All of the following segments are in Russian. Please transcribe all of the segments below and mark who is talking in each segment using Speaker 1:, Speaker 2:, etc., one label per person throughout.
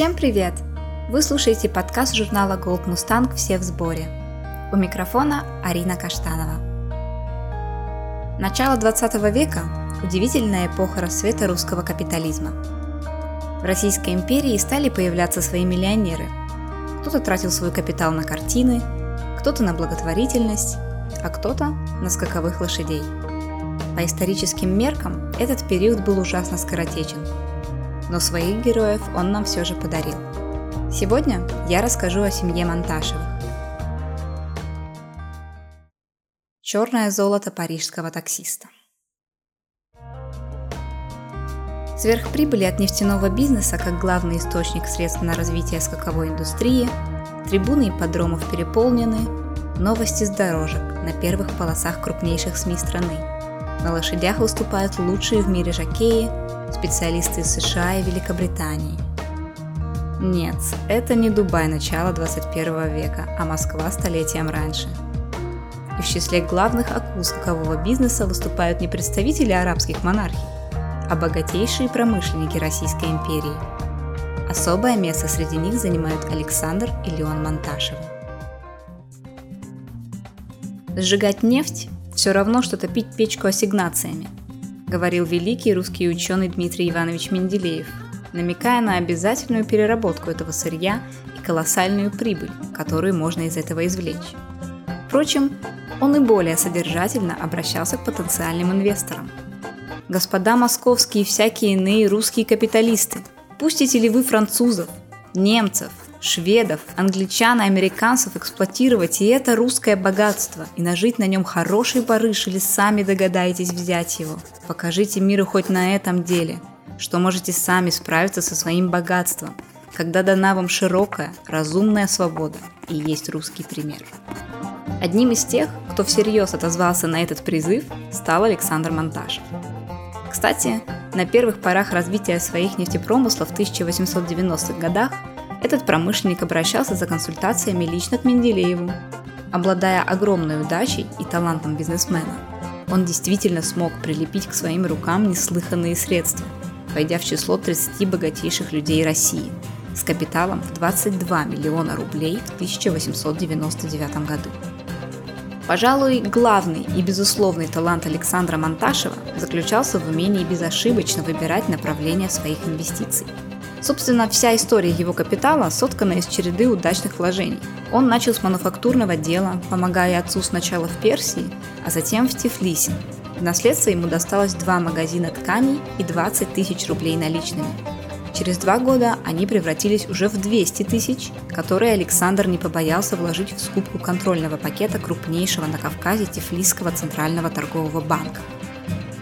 Speaker 1: Всем привет! Вы слушаете подкаст журнала Gold Mustang «Все в сборе». У микрофона Арина Каштанова. Начало 20 века – удивительная эпоха расцвета русского капитализма. В Российской империи стали появляться свои миллионеры. Кто-то тратил свой капитал на картины, кто-то на благотворительность, а кто-то на скаковых лошадей. По историческим меркам этот период был ужасно скоротечен – но своих героев он нам все же подарил. Сегодня я расскажу о семье Монташевых. Черное золото парижского таксиста. Сверхприбыли от нефтяного бизнеса как главный источник средств на развитие скаковой индустрии, трибуны и подромов переполнены, новости с дорожек на первых полосах крупнейших СМИ страны. На лошадях выступают лучшие в мире жокеи, специалисты из США и Великобритании. Нет, это не Дубай начала 21 века, а Москва столетием раньше. И в числе главных акул скакового бизнеса выступают не представители арабских монархий, а богатейшие промышленники Российской империи. Особое место среди них занимают Александр и Леон Монташевы. Сжигать нефть – все равно, что топить печку ассигнациями – говорил великий русский ученый Дмитрий Иванович Менделеев, намекая на обязательную переработку этого сырья и колоссальную прибыль, которую можно из этого извлечь. Впрочем, он и более содержательно обращался к потенциальным инвесторам. Господа московские и всякие иные русские капиталисты, пустите ли вы французов, немцев, шведов, англичан и американцев эксплуатировать и это русское богатство, и нажить на нем хороший барыш или сами догадаетесь взять его. Покажите миру хоть на этом деле, что можете сами справиться со своим богатством, когда дана вам широкая, разумная свобода и есть русский пример. Одним из тех, кто всерьез отозвался на этот призыв, стал Александр Монташев. Кстати, на первых порах развития своих нефтепромыслов в 1890-х годах этот промышленник обращался за консультациями лично к Менделееву. Обладая огромной удачей и талантом бизнесмена, он действительно смог прилепить к своим рукам неслыханные средства, войдя в число 30 богатейших людей России с капиталом в 22 миллиона рублей в 1899 году. Пожалуй, главный и безусловный талант Александра Монташева заключался в умении безошибочно выбирать направление своих инвестиций – Собственно, вся история его капитала соткана из череды удачных вложений. Он начал с мануфактурного дела, помогая отцу сначала в Персии, а затем в Тифлисе. В наследство ему досталось два магазина тканей и 20 тысяч рублей наличными. Через два года они превратились уже в 200 тысяч, которые Александр не побоялся вложить в скупку контрольного пакета крупнейшего на Кавказе Тифлисского центрального торгового банка.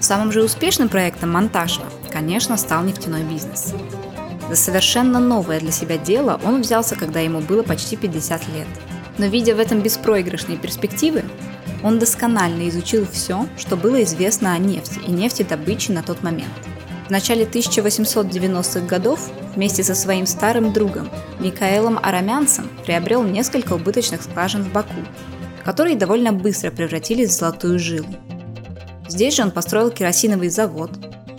Speaker 1: Самым же успешным проектом Монтажа, конечно, стал нефтяной бизнес. За совершенно новое для себя дело он взялся, когда ему было почти 50 лет. Но видя в этом беспроигрышные перспективы, он досконально изучил все, что было известно о нефти и нефтедобыче на тот момент. В начале 1890-х годов вместе со своим старым другом Микаэлом Арамянцем приобрел несколько убыточных скважин в Баку, которые довольно быстро превратились в золотую жилу. Здесь же он построил керосиновый завод,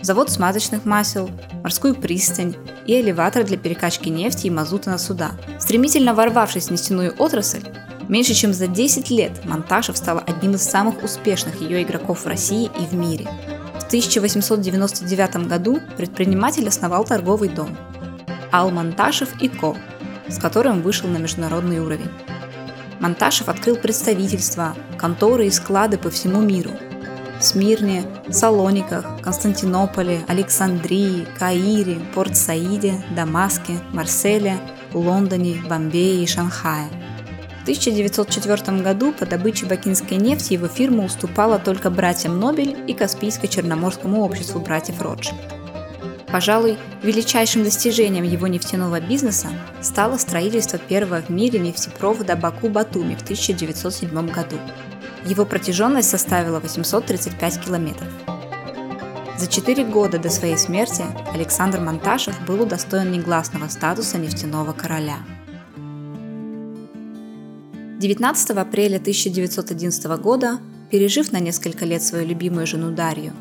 Speaker 1: завод смазочных масел, морскую пристань и элеватор для перекачки нефти и мазута на суда. Стремительно ворвавшись в нефтяную отрасль, меньше чем за 10 лет Монташев стал одним из самых успешных ее игроков в России и в мире. В 1899 году предприниматель основал торговый дом Ал Монташев и Ко, с которым вышел на международный уровень. Монташев открыл представительства, конторы и склады по всему миру – Смирне, Салониках, Константинополе, Александрии, Каире, Порт-Саиде, Дамаске, Марселе, Лондоне, Бомбее и Шанхае. В 1904 году по добыче бакинской нефти его фирма уступала только братьям Нобель и Каспийско-Черноморскому обществу братьев Ротшильд. Пожалуй, величайшим достижением его нефтяного бизнеса стало строительство первого в мире нефтепровода Баку-Батуми в 1907 году. Его протяженность составила 835 километров. За четыре года до своей смерти Александр Монташев был удостоен негласного статуса нефтяного короля. 19 апреля 1911 года, пережив на несколько лет свою любимую жену Дарью,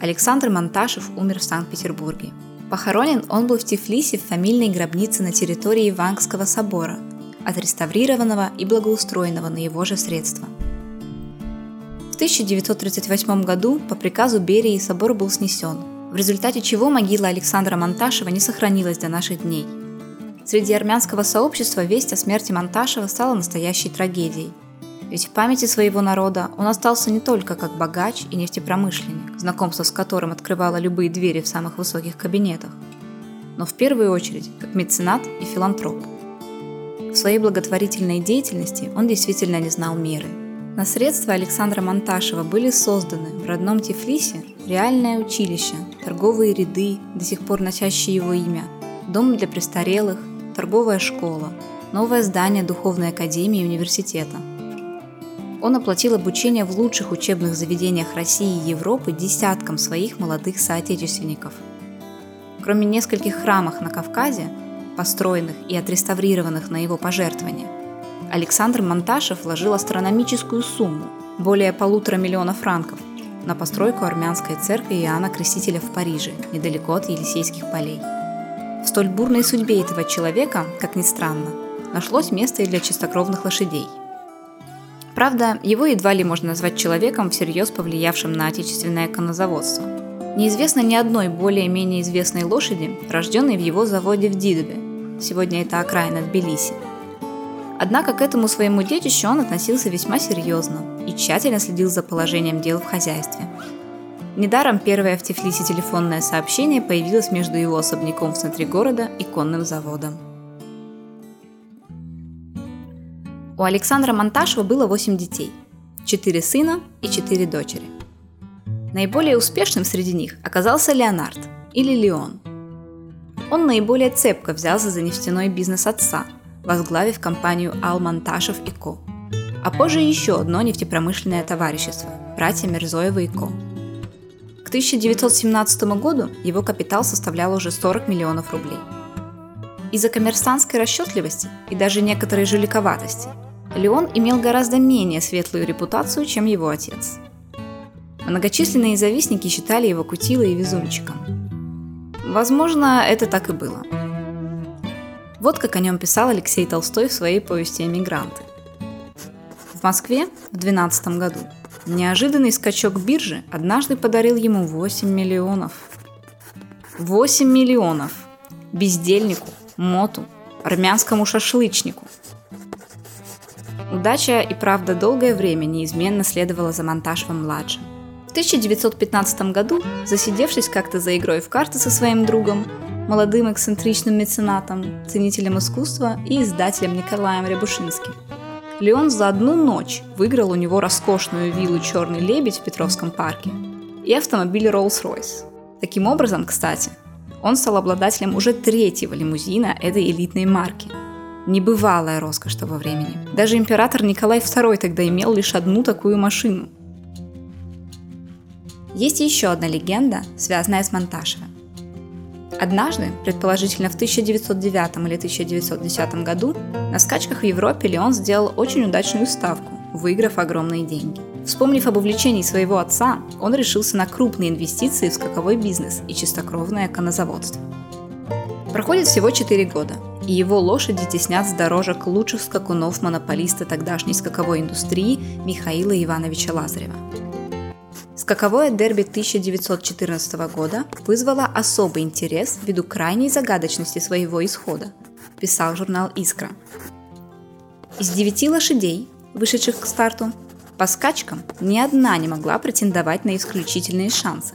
Speaker 1: Александр Монташев умер в Санкт-Петербурге. Похоронен он был в Тифлисе в фамильной гробнице на территории Вангского собора, отреставрированного и благоустроенного на его же средства. В 1938 году по приказу Берии собор был снесен, в результате чего могила Александра Монташева не сохранилась до наших дней. Среди армянского сообщества весть о смерти Монташева стала настоящей трагедией – ведь в памяти своего народа он остался не только как богач и нефтепромышленник, знакомство с которым открывало любые двери в самых высоких кабинетах, но в первую очередь как меценат и филантроп. В своей благотворительной деятельности он действительно не знал меры. На средства Александра Монташева были созданы в родном Тифлисе реальное училище, торговые ряды, до сих пор носящие его имя, дом для престарелых, торговая школа, новое здание Духовной академии университета – он оплатил обучение в лучших учебных заведениях России и Европы десяткам своих молодых соотечественников. Кроме нескольких храмов на Кавказе, построенных и отреставрированных на его пожертвования, Александр Монташев вложил астрономическую сумму – более полутора миллиона франков – на постройку армянской церкви Иоанна Крестителя в Париже, недалеко от Елисейских полей. В столь бурной судьбе этого человека, как ни странно, нашлось место и для чистокровных лошадей – Правда, его едва ли можно назвать человеком, всерьез повлиявшим на отечественное конозаводство. Неизвестно ни одной более-менее известной лошади, рожденной в его заводе в Дидове. Сегодня это окраина Тбилиси. Однако к этому своему детищу он относился весьма серьезно и тщательно следил за положением дел в хозяйстве. Недаром первое в Тифлисе телефонное сообщение появилось между его особняком в центре города и конным заводом. У Александра Монташева было 8 детей, 4 сына и 4 дочери. Наиболее успешным среди них оказался Леонард или Леон. Он наиболее цепко взялся за нефтяной бизнес отца, возглавив компанию Ал Монташев и Ко. А позже еще одно нефтепромышленное товарищество – братья Мерзоева и Ко. К 1917 году его капитал составлял уже 40 миллионов рублей. Из-за коммерсантской расчетливости и даже некоторой жиликоватости – Леон имел гораздо менее светлую репутацию, чем его отец. Многочисленные завистники считали его кутилой и везунчиком. Возможно, это так и было. Вот как о нем писал Алексей Толстой в своей повести «Эмигранты». В Москве в 12 году неожиданный скачок биржи однажды подарил ему 8 миллионов. 8 миллионов! Бездельнику, моту, армянскому шашлычнику – Удача и правда долгое время неизменно следовала за Монташевым-младшим. В 1915 году, засидевшись как-то за игрой в карты со своим другом, молодым эксцентричным меценатом, ценителем искусства и издателем Николаем Рябушинским, Леон за одну ночь выиграл у него роскошную виллу «Черный лебедь» в Петровском парке и автомобиль Rolls-Royce. Таким образом, кстати, он стал обладателем уже третьего лимузина этой элитной марки – Небывалая роскошь того времени. Даже император Николай II тогда имел лишь одну такую машину. Есть еще одна легенда, связанная с Монташевым. Однажды, предположительно в 1909 или 1910 году, на скачках в Европе Леон сделал очень удачную ставку, выиграв огромные деньги. Вспомнив об увлечении своего отца, он решился на крупные инвестиции в скаковой бизнес и чистокровное конозаводство. Проходит всего 4 года, и его лошади теснят с дорожек лучших скакунов-монополиста тогдашней скаковой индустрии Михаила Ивановича Лазарева. Скаковое дерби 1914 года вызвало особый интерес ввиду крайней загадочности своего исхода, писал журнал «Искра». Из девяти лошадей, вышедших к старту, по скачкам ни одна не могла претендовать на исключительные шансы.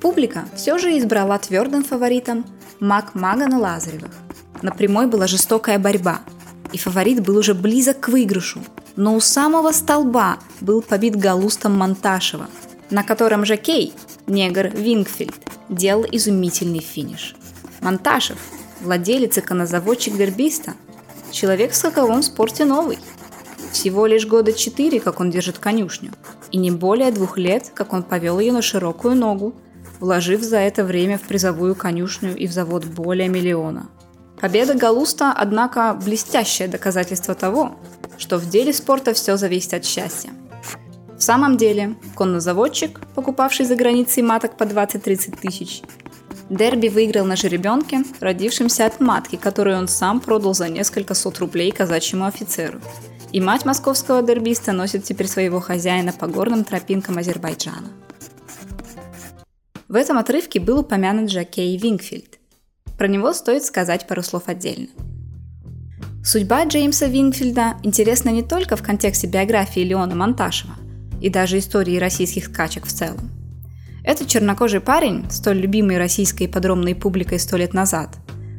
Speaker 1: Публика все же избрала твердым фаворитом Мак Магана Лазаревых – на прямой была жестокая борьба, и фаворит был уже близок к выигрышу. Но у самого столба был побит галустом Монташева, на котором жокей, негр Вингфильд, делал изумительный финиш. Монташев, владелец и конозаводчик дербиста, человек в скаковом спорте новый. Всего лишь года четыре, как он держит конюшню, и не более двух лет, как он повел ее на широкую ногу, вложив за это время в призовую конюшню и в завод более миллиона – Победа Галуста, однако, блестящее доказательство того, что в деле спорта все зависит от счастья. Самом деле, коннозаводчик, покупавший за границей маток по 20-30 тысяч, Дерби выиграл на жеребенке, родившемся от матки, которую он сам продал за несколько сот рублей казачьему офицеру. И мать московского дербиста носит теперь своего хозяина по горным тропинкам Азербайджана. В этом отрывке был упомянут Жакей Вингфильд. Про него стоит сказать пару слов отдельно. Судьба Джеймса Вингфильда интересна не только в контексте биографии Леона Монташева и даже истории российских скачек в целом. Этот чернокожий парень, столь любимый российской подромной публикой сто лет назад,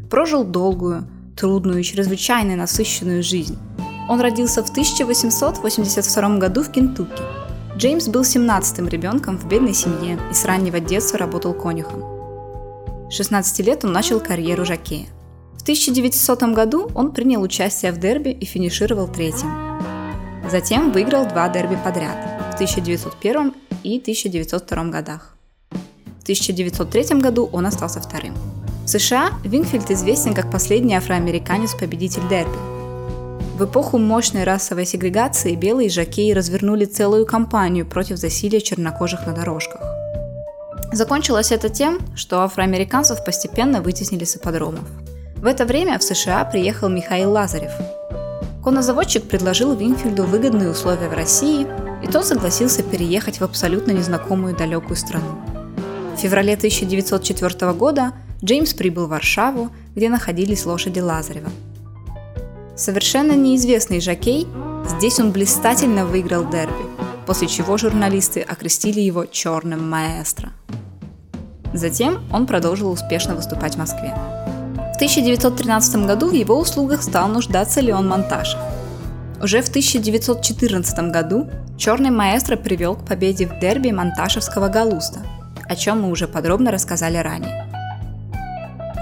Speaker 1: прожил долгую, трудную и чрезвычайно насыщенную жизнь. Он родился в 1882 году в Кентукки. Джеймс был 17-м ребенком в бедной семье и с раннего детства работал конюхом. 16 лет он начал карьеру жакея – в 1900 году он принял участие в дерби и финишировал третьим. Затем выиграл два дерби подряд в 1901 и 1902 годах. В 1903 году он остался вторым. В США Винфильд известен как последний афроамериканец-победитель дерби. В эпоху мощной расовой сегрегации белые жакеи развернули целую кампанию против засилия чернокожих на дорожках. Закончилось это тем, что афроамериканцев постепенно вытеснили с ипподромов – в это время в США приехал Михаил Лазарев. Конозаводчик предложил Винфильду выгодные условия в России, и тот согласился переехать в абсолютно незнакомую далекую страну. В феврале 1904 года Джеймс прибыл в Варшаву, где находились лошади Лазарева. Совершенно неизвестный жокей, здесь он блистательно выиграл дерби, после чего журналисты окрестили его «черным маэстро». Затем он продолжил успешно выступать в Москве. 1913 году в его услугах стал нуждаться Леон Монташев. Уже в 1914 году черный маэстро привел к победе в дерби Монташевского Галуста, о чем мы уже подробно рассказали ранее.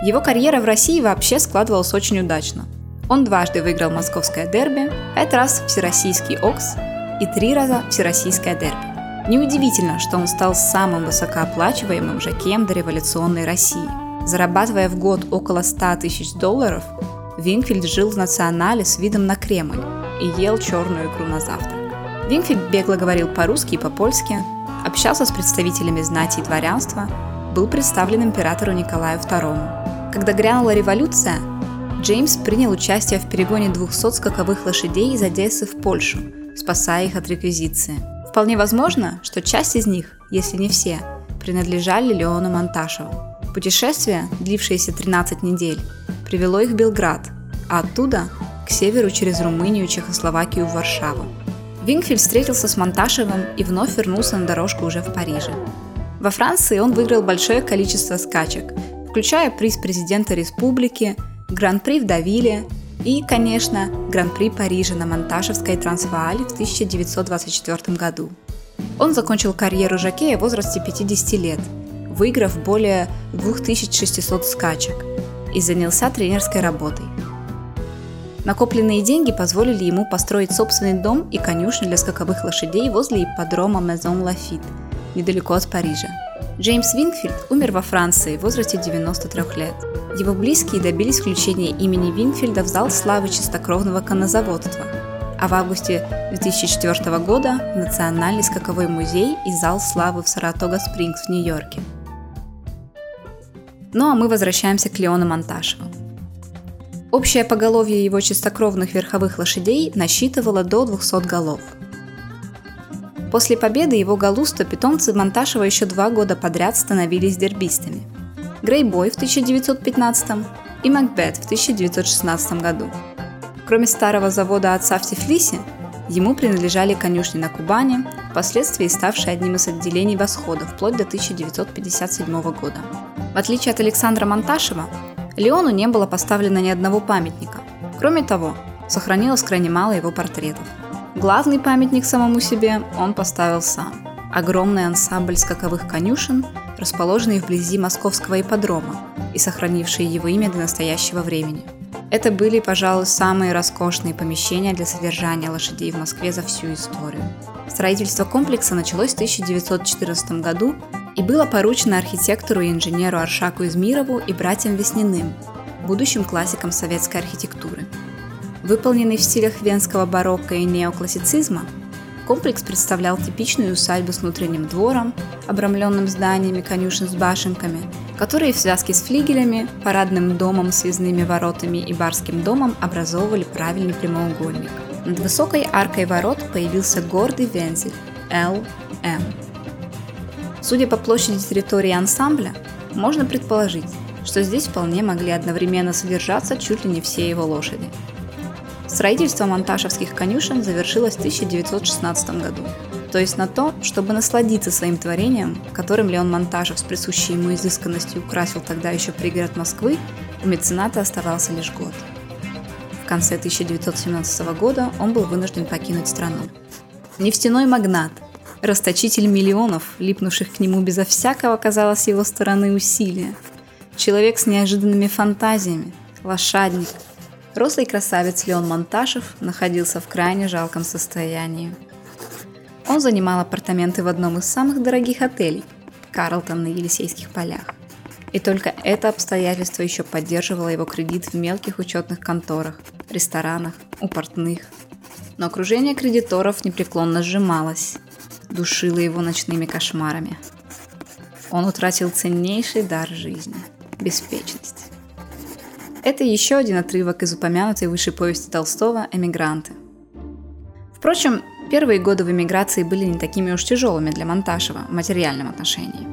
Speaker 1: Его карьера в России вообще складывалась очень удачно. Он дважды выиграл московское дерби, пять раз всероссийский ОКС и три раза всероссийское дерби. Неудивительно, что он стал самым высокооплачиваемым жакеем дореволюционной России – Зарабатывая в год около 100 тысяч долларов, Винфильд жил в национале с видом на Кремль и ел черную икру на завтрак. Винфильд бегло говорил по-русски и по-польски, общался с представителями знати и дворянства, был представлен императору Николаю II. Когда грянула революция, Джеймс принял участие в перегоне 200 скаковых лошадей из Одессы в Польшу, спасая их от реквизиции. Вполне возможно, что часть из них, если не все, принадлежали Леону Монташеву. Путешествие, длившееся 13 недель, привело их в Белград, а оттуда к северу через Румынию, Чехословакию в Варшаву. Вингфельд встретился с Монташевым и вновь вернулся на дорожку уже в Париже. Во Франции он выиграл большое количество скачек, включая приз президента республики, Гран-при в Давиле и, конечно, Гран-при Парижа на Монташевской Трансваале в 1924 году. Он закончил карьеру жокея в возрасте 50 лет – выиграв более 2600 скачек, и занялся тренерской работой. Накопленные деньги позволили ему построить собственный дом и конюшню для скаковых лошадей возле ипподрома Мезон Лафит, недалеко от Парижа. Джеймс Винфильд умер во Франции в возрасте 93 лет. Его близкие добились включения имени Винфильда в зал славы чистокровного коннозаводства, а в августе 2004 года в Национальный скаковой музей и зал славы в Саратога-Спрингс в Нью-Йорке – ну а мы возвращаемся к Леону Монташеву. Общее поголовье его чистокровных верховых лошадей насчитывало до 200 голов. После победы его галуста питомцы Монташева еще два года подряд становились дербистами. Грейбой в 1915 и Макбет в 1916 году. Кроме старого завода отца в Тифлисе, ему принадлежали конюшни на Кубани, впоследствии ставшие одним из отделений Восхода вплоть до 1957 года. В отличие от Александра Монташева, Леону не было поставлено ни одного памятника. Кроме того, сохранилось крайне мало его портретов. Главный памятник самому себе он поставил сам. Огромный ансамбль скаковых конюшен, расположенный вблизи московского ипподрома и сохранивший его имя до настоящего времени. Это были, пожалуй, самые роскошные помещения для содержания лошадей в Москве за всю историю. Строительство комплекса началось в 1914 году и было поручено архитектору и инженеру Аршаку Измирову и братьям Весниным, будущим классикам советской архитектуры. Выполненный в стилях венского барокко и неоклассицизма, Комплекс представлял типичную усадьбу с внутренним двором, обрамленным зданиями конюшен с башенками, которые в связке с флигелями, парадным домом, связными воротами и барским домом образовывали правильный прямоугольник. Над высокой аркой ворот появился гордый вензель L-M. Судя по площади территории ансамбля, можно предположить, что здесь вполне могли одновременно содержаться чуть ли не все его лошади. Строительство монташевских конюшен завершилось в 1916 году. То есть на то, чтобы насладиться своим творением, которым Леон Монтажев с присущей ему изысканностью украсил тогда еще пригород Москвы, у мецената оставался лишь год. В конце 1917 года он был вынужден покинуть страну. Нефтяной магнат, расточитель миллионов, липнувших к нему безо всякого, казалось, его стороны усилия, человек с неожиданными фантазиями, лошадник – Рослый красавец Леон Монташев находился в крайне жалком состоянии. Он занимал апартаменты в одном из самых дорогих отелей – Карлтон на Елисейских полях. И только это обстоятельство еще поддерживало его кредит в мелких учетных конторах, ресторанах, у портных. Но окружение кредиторов непреклонно сжималось, душило его ночными кошмарами. Он утратил ценнейший дар жизни – беспечность. Это еще один отрывок из упомянутой выше повести Толстого «Эмигранты». Впрочем, первые годы в эмиграции были не такими уж тяжелыми для Монташева в материальном отношении.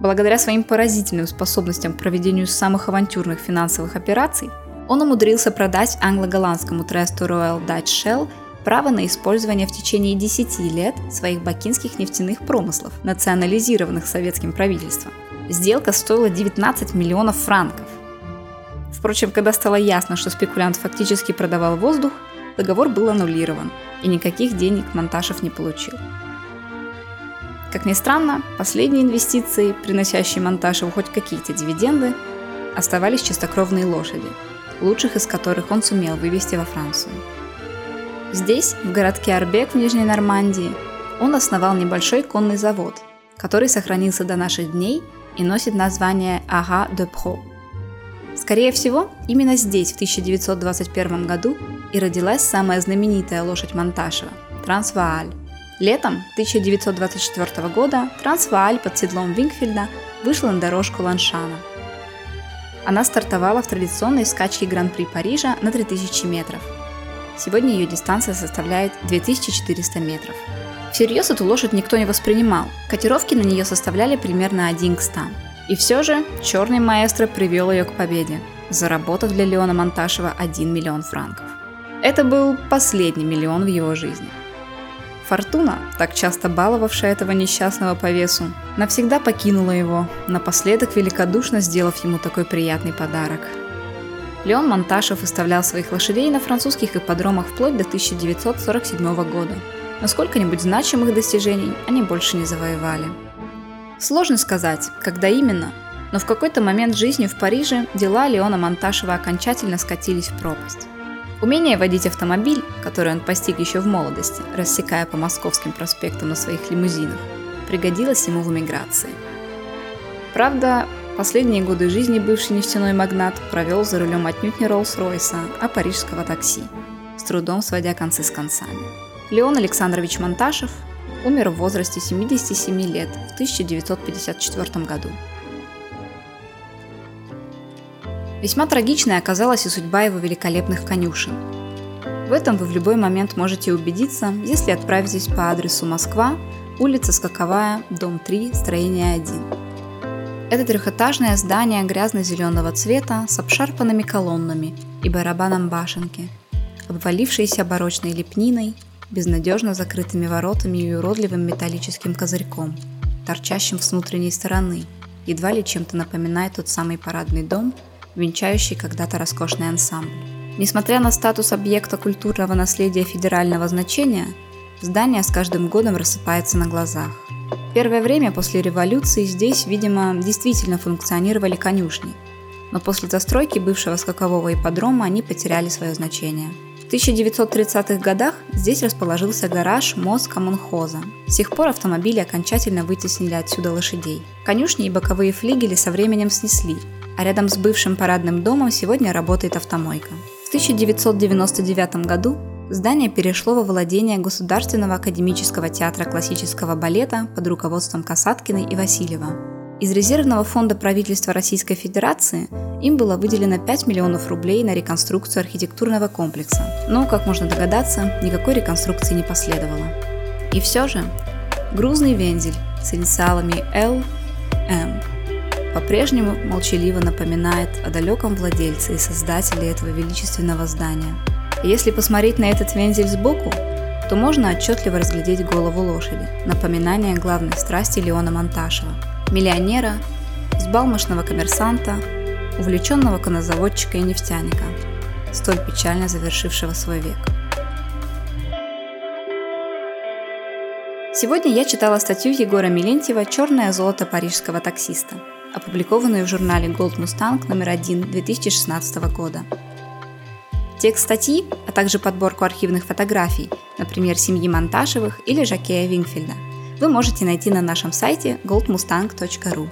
Speaker 1: Благодаря своим поразительным способностям к проведению самых авантюрных финансовых операций, он умудрился продать англо-голландскому тресту Royal Dutch Shell право на использование в течение 10 лет своих бакинских нефтяных промыслов, национализированных советским правительством. Сделка стоила 19 миллионов франков. Впрочем, когда стало ясно, что спекулянт фактически продавал воздух, договор был аннулирован, и никаких денег Монташев не получил. Как ни странно, последние инвестиции, приносящие Монташеву хоть какие-то дивиденды, оставались чистокровные лошади, лучших из которых он сумел вывести во Францию. Здесь, в городке Арбек в Нижней Нормандии, он основал небольшой конный завод, который сохранился до наших дней и носит название Ага де Про – Скорее всего, именно здесь в 1921 году и родилась самая знаменитая лошадь Монташева – Трансвааль. Летом 1924 года Трансвааль под седлом Вингфельда вышла на дорожку Ланшана. Она стартовала в традиционной скачке Гран-при Парижа на 3000 метров. Сегодня ее дистанция составляет 2400 метров. Всерьез эту лошадь никто не воспринимал. Котировки на нее составляли примерно 1 к 100. И все же черный маэстро привел ее к победе, заработав для Леона Монташева 1 миллион франков. Это был последний миллион в его жизни. Фортуна, так часто баловавшая этого несчастного по весу, навсегда покинула его, напоследок великодушно сделав ему такой приятный подарок. Леон Монташев выставлял своих лошадей на французских ипподромах вплоть до 1947 года. Но сколько-нибудь значимых достижений они больше не завоевали. Сложно сказать, когда именно, но в какой-то момент жизни в Париже дела Леона Монташева окончательно скатились в пропасть. Умение водить автомобиль, который он постиг еще в молодости, рассекая по московским проспектам на своих лимузинах, пригодилось ему в эмиграции. Правда, последние годы жизни бывший нефтяной магнат провел за рулем отнюдь не Роллс-Ройса, а парижского такси, с трудом сводя концы с концами. Леон Александрович Монташев умер в возрасте 77 лет в 1954 году. Весьма трагичной оказалась и судьба его великолепных конюшен. В этом вы в любой момент можете убедиться, если отправитесь по адресу Москва, улица Скаковая, дом 3, строение 1. Это трехэтажное здание грязно-зеленого цвета с обшарпанными колоннами и барабаном башенки, обвалившейся барочной лепниной, безнадежно закрытыми воротами и уродливым металлическим козырьком, торчащим с внутренней стороны, едва ли чем-то напоминает тот самый парадный дом, венчающий когда-то роскошный ансамбль. Несмотря на статус объекта культурного наследия федерального значения, здание с каждым годом рассыпается на глазах. Первое время после революции здесь, видимо, действительно функционировали конюшни, но после застройки бывшего скакового ипподрома они потеряли свое значение – в 1930-х годах здесь расположился гараж МОЗ Коммунхоза. С тех пор автомобили окончательно вытеснили отсюда лошадей. Конюшни и боковые флигели со временем снесли, а рядом с бывшим парадным домом сегодня работает автомойка. В 1999 году здание перешло во владение Государственного академического театра классического балета под руководством Касаткиной и Васильева. Из резервного фонда правительства Российской Федерации им было выделено 5 миллионов рублей на реконструкцию архитектурного комплекса, но, как можно догадаться, никакой реконструкции не последовало. И все же, грузный вензель с инициалами Л, М по-прежнему молчаливо напоминает о далеком владельце и создателе этого величественного здания. Если посмотреть на этот вензель сбоку, то можно отчетливо разглядеть голову лошади, напоминание главной страсти Леона Монташева, миллионера, сбалмошного коммерсанта, увлеченного конозаводчика и нефтяника, столь печально завершившего свой век. Сегодня я читала статью Егора Милентьева «Черное золото парижского таксиста», опубликованную в журнале Gold Mustang номер 1 2016 года. Текст статьи, а также подборку архивных фотографий, например, семьи Монташевых или Жакея Вингфельда, вы можете найти на нашем сайте goldmustang.ru.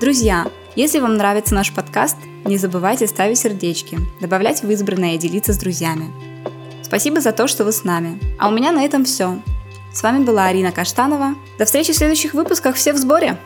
Speaker 1: Друзья, если вам нравится наш подкаст, не забывайте ставить сердечки, добавлять в избранное и делиться с друзьями. Спасибо за то, что вы с нами. А у меня на этом все. С вами была Арина Каштанова. До встречи в следующих выпусках. Все в сборе!